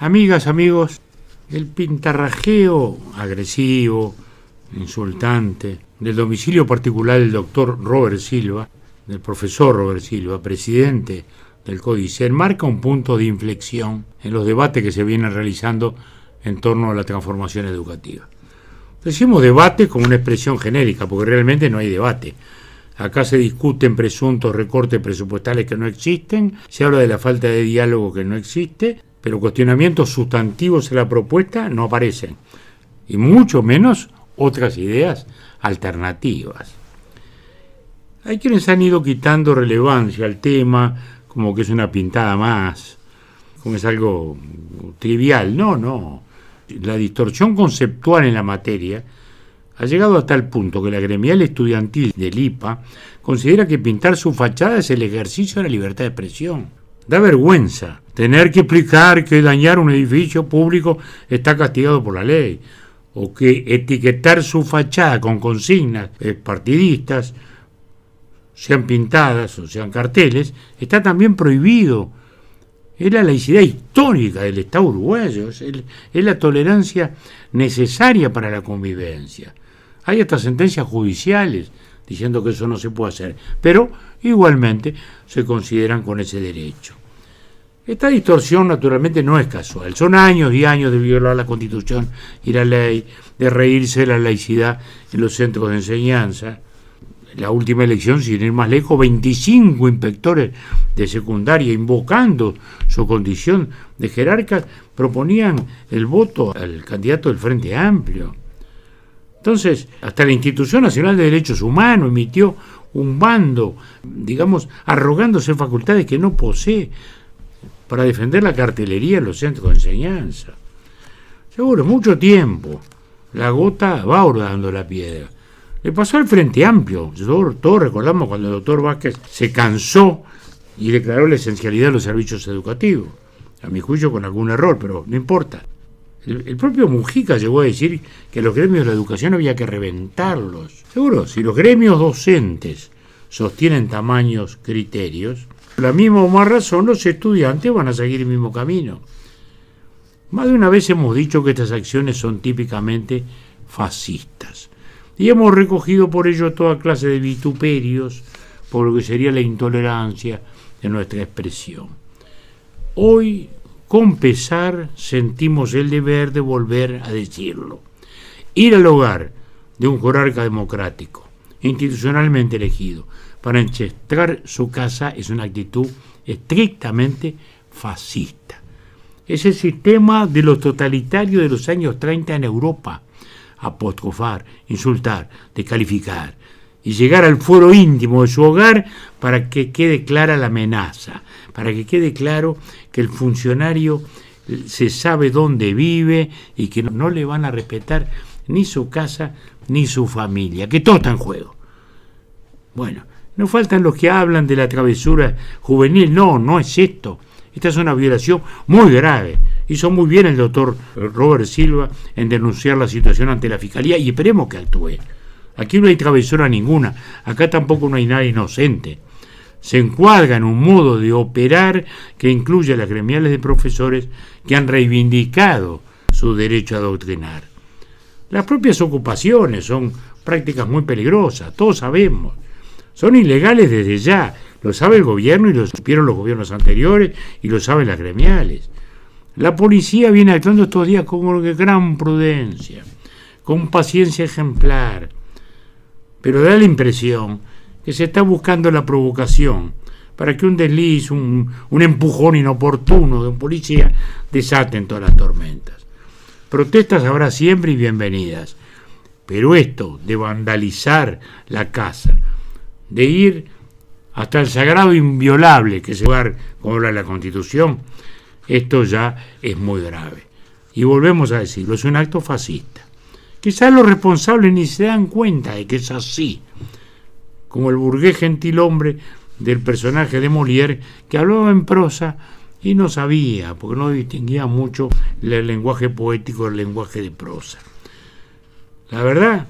Amigas, amigos, el pintarrajeo agresivo, insultante, del domicilio particular del doctor Robert Silva, del profesor Robert Silva, presidente del Códice, marca un punto de inflexión en los debates que se vienen realizando en torno a la transformación educativa. Decimos debate como una expresión genérica, porque realmente no hay debate. Acá se discuten presuntos recortes presupuestales que no existen, se habla de la falta de diálogo que no existe, pero cuestionamientos sustantivos en la propuesta no aparecen, y mucho menos otras ideas alternativas. Hay quienes han ido quitando relevancia al tema, como que es una pintada más, como es algo trivial. No, no. La distorsión conceptual en la materia ha llegado a tal punto que la gremial estudiantil del IPA considera que pintar su fachada es el ejercicio de la libertad de expresión. Da vergüenza tener que explicar que dañar un edificio público está castigado por la ley, o que etiquetar su fachada con consignas partidistas, sean pintadas o sean carteles, está también prohibido. Es la laicidad histórica del Estado uruguayo, es, la tolerancia necesaria para la convivencia. Hay hasta sentencias judiciales diciendo que eso no se puede hacer, pero igualmente se consideran con ese derecho. Esta distorsión naturalmente no es casual, son años y años de violar la constitución y la ley, de reírse de la laicidad en los centros de enseñanza. La última elección, sin ir más lejos, 25 inspectores de secundaria, invocando su condición de jerarcas, proponían el voto al candidato del Frente Amplio. Entonces, hasta la Institución Nacional de Derechos Humanos emitió un bando, digamos, arrogándose facultades que no posee para defender la cartelería en los centros de enseñanza. Seguro, mucho tiempo. La gota va bordando la piedra. Le pasó al Frente Amplio. Todos, recordamos cuando el doctor Vázquez se cansó y declaró la esencialidad de los servicios educativos. A mi juicio con algún error, pero no importa. El, propio Mujica llegó a decir que los gremios de la educación había que reventarlos. Seguro, si los gremios docentes sostienen tamaños criterios, la misma o más razón los estudiantes van a seguir el mismo camino. Más de una vez hemos dicho que estas acciones son típicamente fascistas y hemos recogido por ello toda clase de vituperios por lo que sería la intolerancia de nuestra expresión. Hoy con pesar sentimos el deber de volver a decirlo. Ir al hogar de un jerarca democrático, institucionalmente elegido, para enchestrar su casa es una actitud estrictamente fascista. Es el sistema de los totalitarios de los años 30 en Europa. Apostrofar, insultar, descalificar y llegar al foro íntimo de su hogar para que quede clara la amenaza, para que quede claro que el funcionario se sabe dónde vive y que no le van a respetar ni su casa ni su familia, que todo está en juego. Bueno, no faltan los que hablan de la travesura juvenil, no, no es esto. Esta es una violación muy grave. Hizo muy bien el doctor Robert Silva en denunciar la situación ante la Fiscalía y esperemos que actúe. Aquí no hay travesura ninguna, acá tampoco no hay nada inocente se encuadra en un modo de operar que incluye a las gremiales de profesores que han reivindicado su derecho a adoctrinar. Las propias ocupaciones son prácticas muy peligrosas, todos sabemos. Son ilegales desde ya, lo sabe el gobierno y lo supieron los gobiernos anteriores y lo saben las gremiales. La policía viene actuando estos días con gran prudencia, con paciencia ejemplar, pero da la impresión que se está buscando la provocación para que un desliz, un, empujón inoportuno de un policía desaten todas las tormentas. Protestas habrá siempre y bienvenidas, pero esto de vandalizar la casa, de ir hasta el sagrado inviolable que es el lugar como habla la Constitución, esto ya es muy grave. Y volvemos a decirlo, es un acto fascista. Quizás los responsables ni se dan cuenta de que es así, como el burgués gentilhombre del personaje de Molière, que hablaba en prosa y no sabía, porque no distinguía mucho el lenguaje poético del lenguaje de prosa. La verdad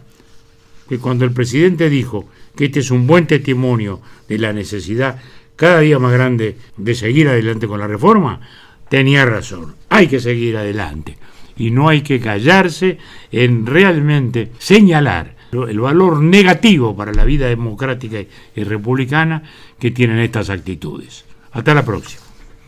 que cuando el presidente dijo que este es un buen testimonio de la necesidad cada día más grande de seguir adelante con la reforma, tenía razón, hay que seguir adelante y no hay que callarse en realmente señalar el valor negativo para la vida democrática y republicana que tienen estas actitudes. Hasta la próxima.